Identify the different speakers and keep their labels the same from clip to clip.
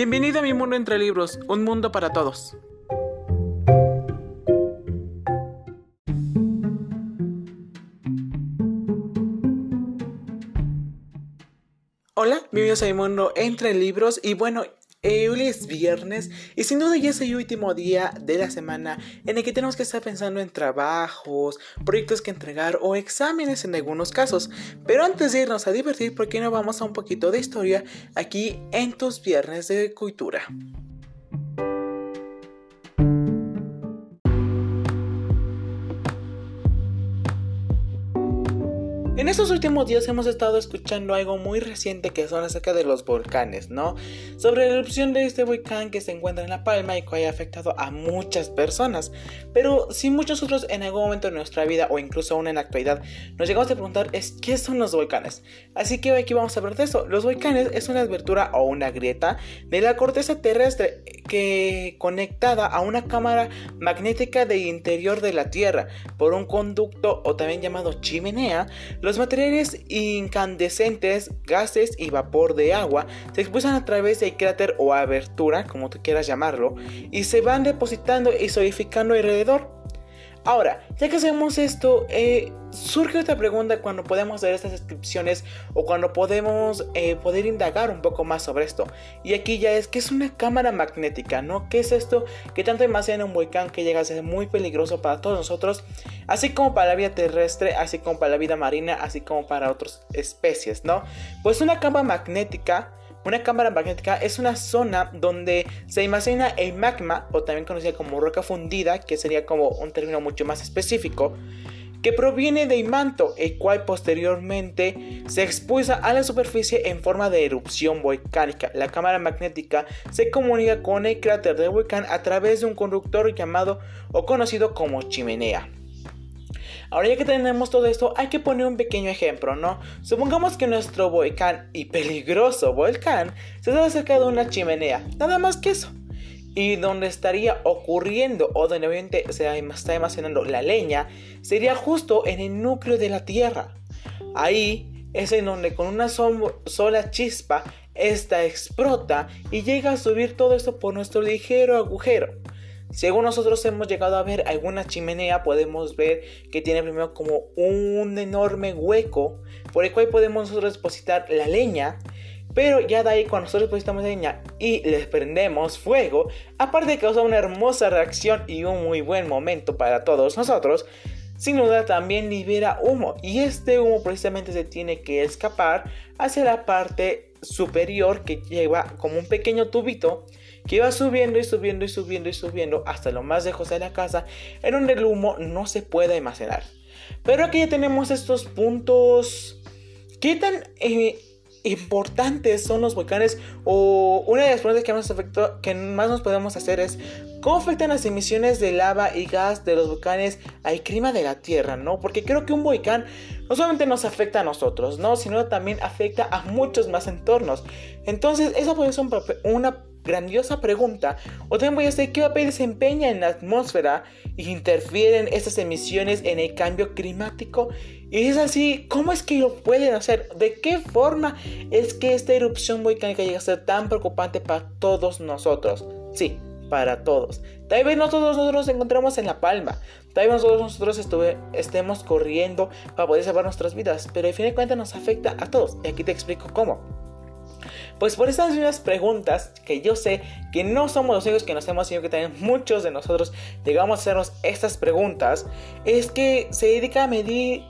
Speaker 1: Bienvenido a mi mundo entre libros, un mundo para todos. Hola, bienvenidos a mi mundo entre libros y bueno, hoy es viernes y sin duda ya es el último día de la semana en el que tenemos que estar pensando en trabajos, proyectos que entregar o exámenes en algunos casos. Pero antes de irnos a divertir, ¿por qué no vamos a un poquito de historia aquí en tus viernes de cultura? Estos últimos días hemos estado escuchando algo muy reciente que son acerca de los volcanes, ¿no? Sobre la erupción de este volcán que se encuentra en La Palma y que ha afectado a muchas personas. Pero si muchos otros en algún momento de nuestra vida o incluso aún en la actualidad nos llegamos a preguntar es ¿qué son los volcanes? Así que aquí vamos a hablar de eso. Los volcanes es una abertura o una grieta de la corteza terrestre que conectada a una cámara magnética del interior de la Tierra por un conducto o también llamado chimenea. Los materiales incandescentes, gases y vapor de agua se expulsan a través del cráter o abertura, como tú quieras llamarlo, y se van depositando y solidificando alrededor. Ahora, ya que hacemos esto, eh, surge otra pregunta cuando podemos ver estas descripciones o cuando podemos eh, poder indagar un poco más sobre esto. Y aquí ya es que es una cámara magnética, ¿no? ¿Qué es esto que tanto almacena un volcán que llega a ser muy peligroso para todos nosotros, así como para la vida terrestre, así como para la vida marina, así como para otras especies, ¿no? Pues una cámara magnética una cámara magnética es una zona donde se almacena el magma, o también conocida como roca fundida, que sería como un término mucho más específico, que proviene del manto, el cual posteriormente se expulsa a la superficie en forma de erupción volcánica. La cámara magnética se comunica con el cráter del volcán a través de un conductor llamado o conocido como chimenea. Ahora ya que tenemos todo esto, hay que poner un pequeño ejemplo, ¿no? Supongamos que nuestro volcán y peligroso volcán se está cerca de una chimenea, nada más que eso. Y donde estaría ocurriendo o donde obviamente se está almacenando la leña sería justo en el núcleo de la Tierra. Ahí es en donde con una sola chispa esta explota y llega a subir todo esto por nuestro ligero agujero. Según nosotros hemos llegado a ver alguna chimenea, podemos ver que tiene primero como un enorme hueco por el cual podemos nosotros depositar la leña. Pero ya de ahí cuando nosotros depositamos leña y les prendemos fuego, aparte de causar una hermosa reacción y un muy buen momento para todos nosotros, sin duda también libera humo y este humo precisamente se tiene que escapar hacia la parte superior que lleva como un pequeño tubito que va subiendo y subiendo y subiendo y subiendo hasta lo más lejos de la casa, en donde el humo no se puede almacenar. Pero aquí ya tenemos estos puntos. ¿Qué tan eh, importantes son los volcanes? O una de las preguntas que más, que más nos podemos hacer es: ¿cómo afectan las emisiones de lava y gas de los volcanes al clima de la Tierra? ¿no? Porque creo que un volcán no solamente nos afecta a nosotros, ¿no? sino también afecta a muchos más entornos. Entonces, esa puede ser una grandiosa pregunta. O también voy a decir qué papel desempeña en la atmósfera y interfieren estas emisiones en el cambio climático. Y es así, ¿cómo es que lo pueden hacer? ¿De qué forma es que esta erupción volcánica llega a ser tan preocupante para todos nosotros? Sí, para todos. Tal vez no todos nosotros nos encontramos en La Palma. Tal vez nosotros, nosotros estemos corriendo para poder salvar nuestras vidas. Pero al fin de cuentas nos afecta a todos. Y aquí te explico cómo. Pues por esas mismas preguntas que yo sé que no somos los únicos que nos hemos, sino que también muchos de nosotros llegamos a hacernos estas preguntas, es que se dedica a medir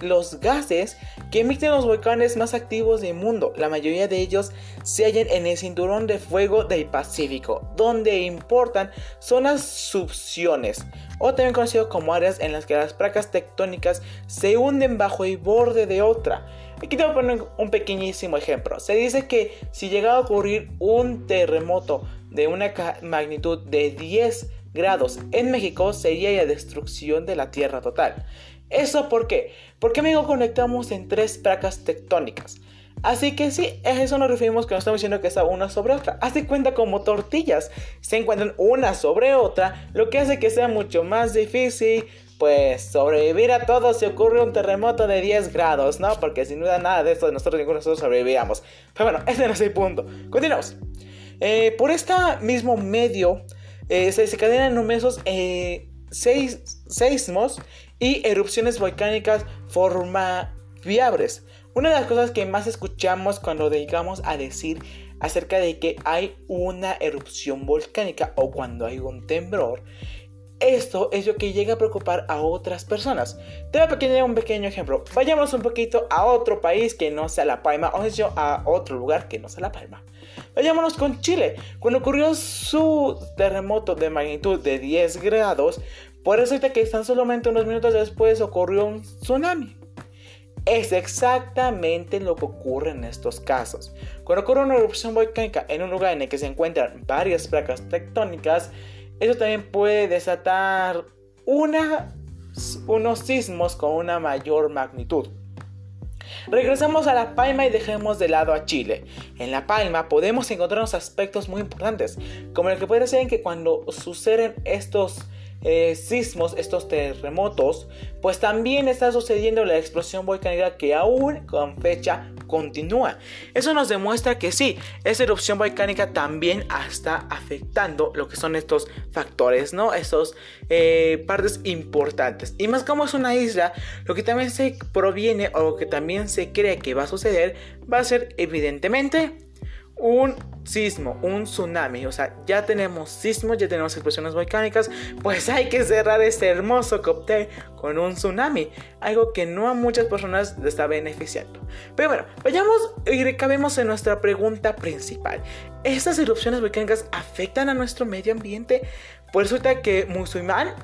Speaker 1: los gases que emiten los volcanes más activos del mundo. La mayoría de ellos se hallan en el cinturón de fuego del Pacífico, donde importan zonas subciones, o también conocido como áreas en las que las placas tectónicas se hunden bajo el borde de otra. Aquí te voy a poner un pequeñísimo ejemplo. Se dice que si llega a ocurrir un terremoto de una magnitud de 10 grados en México, sería la destrucción de la Tierra total. ¿Eso por qué? Porque amigo conectamos en tres placas tectónicas. Así que sí, a eso nos referimos que no estamos diciendo que está una sobre otra. Hace cuenta como tortillas. Se encuentran una sobre otra, lo que hace que sea mucho más difícil pues sobrevivir a todo si ocurre un terremoto de 10 grados, ¿no? Porque sin duda nada de esto de nosotros ninguno de nosotros sobrevivíamos. Pero bueno, ese no es el punto. Continuamos. Eh, por este mismo medio se desencadenan numerosos seismos y erupciones volcánicas viables. Una de las cosas que más escuchamos cuando dedicamos a decir acerca de que hay una erupción volcánica o cuando hay un temblor esto es lo que llega a preocupar a otras personas. Te voy a poner un pequeño ejemplo. Vayamos un poquito a otro país que no sea La Palma, o sea, a otro lugar que no sea La Palma. Vayámonos con Chile. Cuando ocurrió su terremoto de magnitud de 10 grados, por eso que tan solamente unos minutos después ocurrió un tsunami. Es exactamente lo que ocurre en estos casos. Cuando ocurre una erupción volcánica en un lugar en el que se encuentran varias placas tectónicas, eso también puede desatar unos sismos con una mayor magnitud. Regresamos a La Palma y dejemos de lado a Chile. En La Palma podemos encontrarnos aspectos muy importantes, como el que puede ser que cuando suceden estos eh, sismos, estos terremotos, pues también está sucediendo la explosión volcánica que aún con fecha continúa. Eso nos demuestra que sí, esa erupción volcánica también está afectando lo que son estos factores, ¿no? Estos eh, partes importantes. Y más como es una isla, lo que también se proviene o lo que también se cree que va a suceder va a ser evidentemente un sismo, un tsunami. O sea, ya tenemos sismos, ya tenemos explosiones volcánicas. Pues hay que cerrar este hermoso cóctel con un tsunami. Algo que no a muchas personas les está beneficiando. Pero bueno, vayamos y recabemos en nuestra pregunta principal. ¿Estas erupciones volcánicas afectan a nuestro medio ambiente? Pues resulta que musulmán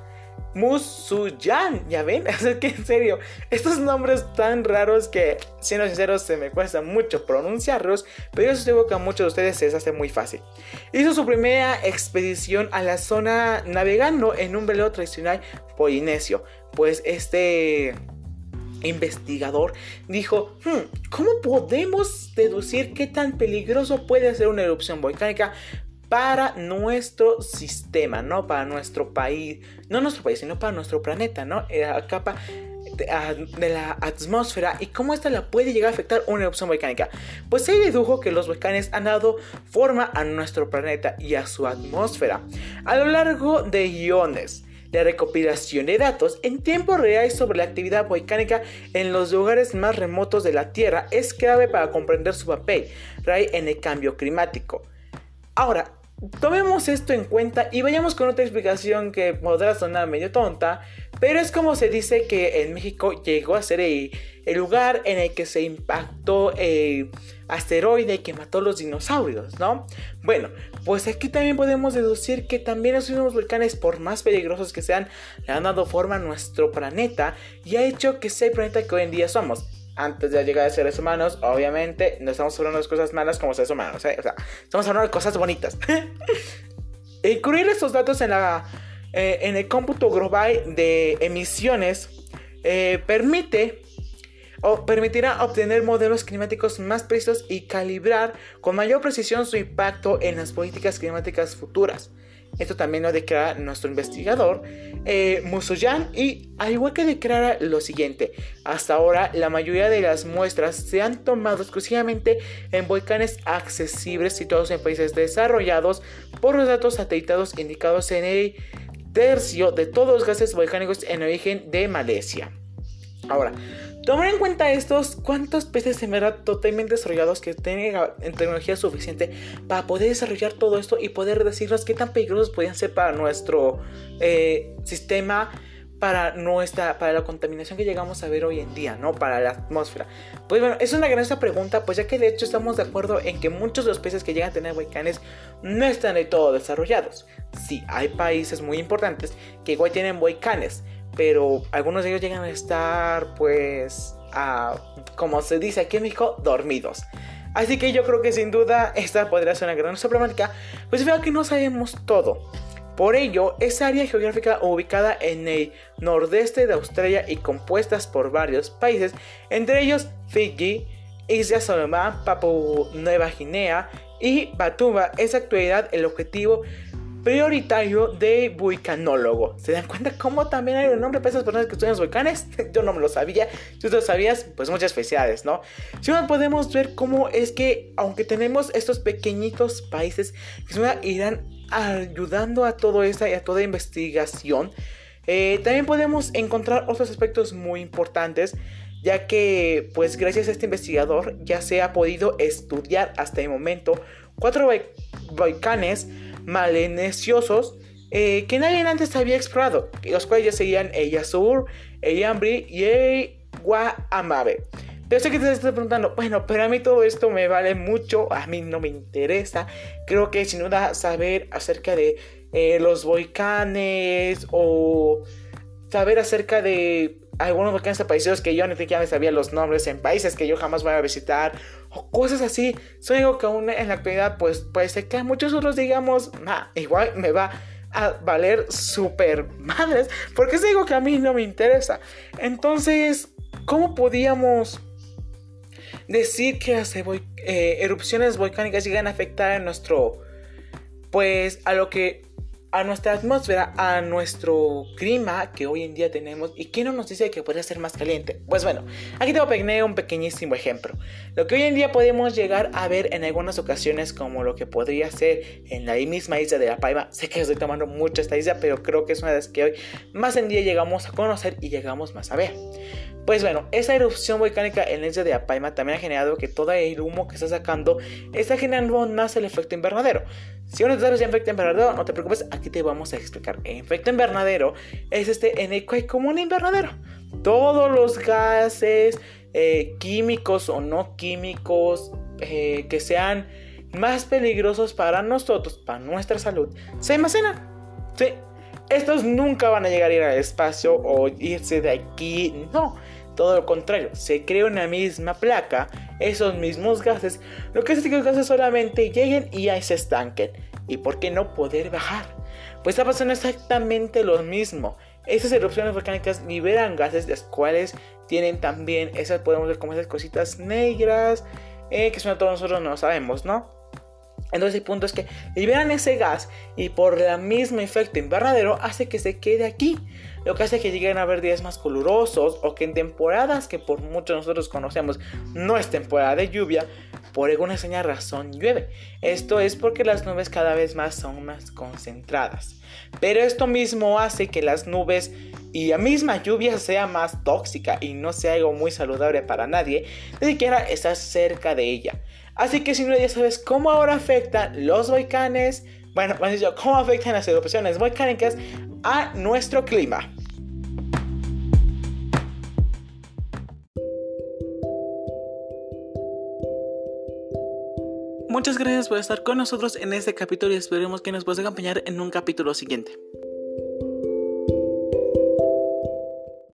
Speaker 1: Musuyan, ya ven, es que en serio, estos nombres tan raros que, siendo sinceros, se me cuesta mucho pronunciarlos, pero yo estoy que a muchos de ustedes se les hace muy fácil. Hizo su primera expedición a la zona navegando en un velero tradicional polinesio, pues este investigador dijo, hmm, ¿cómo podemos deducir qué tan peligroso puede ser una erupción volcánica para nuestro sistema, ¿no? Para nuestro país, no nuestro país, sino para nuestro planeta, ¿no? La capa de, la atmósfera y cómo esta la puede llegar a afectar una erupción volcánica. Pues se dedujo que los volcanes han dado forma a nuestro planeta y a su atmósfera a lo largo de iones. La recopilación de datos en tiempo real sobre la actividad volcánica en los lugares más remotos de la Tierra es clave para comprender su papel en el cambio climático. Ahora, Tomemos esto en cuenta y vayamos con otra explicación que podrá sonar medio tonta, pero es como se dice que en México llegó a ser el, lugar en el que se impactó el asteroide que mató los dinosaurios, ¿no? Bueno, pues aquí también podemos deducir que también esos mismos volcanes, por más peligrosos que sean, le han dado forma a nuestro planeta y ha hecho que sea el planeta que hoy en día somos antes de llegar a seres humanos, obviamente no estamos hablando de cosas malas como seres humanos, ¿eh? o sea, estamos hablando de cosas bonitas. Incluir estos datos en, la, eh, en el cómputo global de emisiones eh, permite o permitirá obtener modelos climáticos más precisos y calibrar con mayor precisión su impacto en las políticas climáticas futuras. Esto también lo declara nuestro investigador eh, Musoyan y al igual que declara lo siguiente, hasta ahora la mayoría de las muestras se han tomado exclusivamente en volcanes accesibles situados en países desarrollados por los datos satelitados indicados en el tercio de todos los gases volcánicos en origen de Malasia. Ahora, Tomar en cuenta estos, cuántos peces en verdad totalmente desarrollados que tienen tecnología suficiente para poder desarrollar todo esto y poder decirnos qué tan peligrosos podrían ser para nuestro eh, sistema, para nuestra, para la contaminación que llegamos a ver hoy en día, ¿no? Para la atmósfera. Pues bueno, es una gran pregunta, pues ya que de hecho estamos de acuerdo en que muchos de los peces que llegan a tener volcanes no están de todo desarrollados. Sí, hay países muy importantes que igual tienen volcanes pero algunos de ellos llegan a estar pues a, como se dice aquí en México, dormidos. Así que yo creo que sin duda esta podría ser una gran problemática, pues veo que no sabemos todo. Por ello, esa área geográfica ubicada en el nordeste de Australia y compuestas por varios países, entre ellos Fiji, Isla Solomon, Papua Nueva Guinea y Batuba, es actualidad el objetivo prioritario de vulcanólogo. ¿Se dan cuenta cómo también hay un nombre para esas personas que estudian los volcanes? Yo no me lo sabía. Si tú lo sabías, pues muchas felicidades, ¿no? Si no podemos ver cómo es que, aunque tenemos estos pequeñitos países que irán ayudando a todo esta y a toda investigación, eh, también podemos encontrar otros aspectos muy importantes ya que pues gracias a este investigador ya se ha podido estudiar hasta el momento cuatro volcanes maleneciosos eh, que nadie antes había explorado, los cuales ya seguían el Yasur, el Yambri y el Guamabe. Pero sé que te estás preguntando, bueno, pero a mí todo esto me vale mucho, a mí no me interesa. Creo que sin duda saber acerca de eh, los volcanes o saber acerca de algunos volcanes aparecidos que yo ni siquiera sabía los nombres en países que yo jamás voy a visitar o cosas así. Son algo que aún en la actualidad pues puede ser que muchos otros digamos, igual me va a valer super madres porque es algo que a mí no me interesa. Entonces, ¿cómo podíamos decir que las eh, erupciones volcánicas llegan a afectar a nuestro pues a lo que a nuestra atmósfera, a nuestro clima que hoy en día tenemos y que no nos dice que podría ser más caliente. Pues bueno, aquí te voy a un pequeñísimo ejemplo. Lo que hoy en día podemos llegar a ver en algunas ocasiones como lo que podría ser en la misma isla de La Palma. Sé que estoy tomando mucho esta isla, pero creo que es una de las que hoy más en día llegamos a conocer y llegamos más a ver. Pues bueno, esa erupción volcánica en la isla de Apaima también ha generado que todo el humo que está sacando está generando más el efecto invernadero. Si no sabes el efecto invernadero, no te preocupes, aquí te vamos a explicar. El efecto invernadero es este en el que como un invernadero. Todos los gases, eh, químicos o no químicos, eh, que sean más peligrosos para nosotros, para nuestra salud, se almacenan. Sí, estos nunca van a llegar a ir al espacio o irse de aquí, no todo lo contrario, se crea una misma placa, esos mismos gases, lo que hace que los gases solamente lleguen y ahí se estanquen. ¿Y por qué no poder bajar? Pues está pasando exactamente lo mismo. Esas erupciones volcánicas liberan gases, las cuales tienen también, esas podemos ver como esas cositas negras, eh, que son todos nosotros no sabemos, ¿no? Entonces el punto es que liberan ese gas y por el mismo efecto invernadero hace que se quede aquí. Lo que hace que lleguen a haber días más calurosos o que en temporadas que por muchos nosotros conocemos no es temporada de lluvia, por alguna extraña razón llueve. Esto es porque las nubes cada vez más son más concentradas. Pero esto mismo hace que las nubes y la misma lluvia sea más tóxica y no sea algo muy saludable para nadie, ni siquiera estás cerca de ella. Así que si no ya sabes cómo ahora afectan los volcanes, bueno, pues yo, cómo afectan las erupciones volcánicas a nuestro clima. Muchas gracias por estar con nosotros en este capítulo y esperemos que nos puedas acompañar en un capítulo siguiente.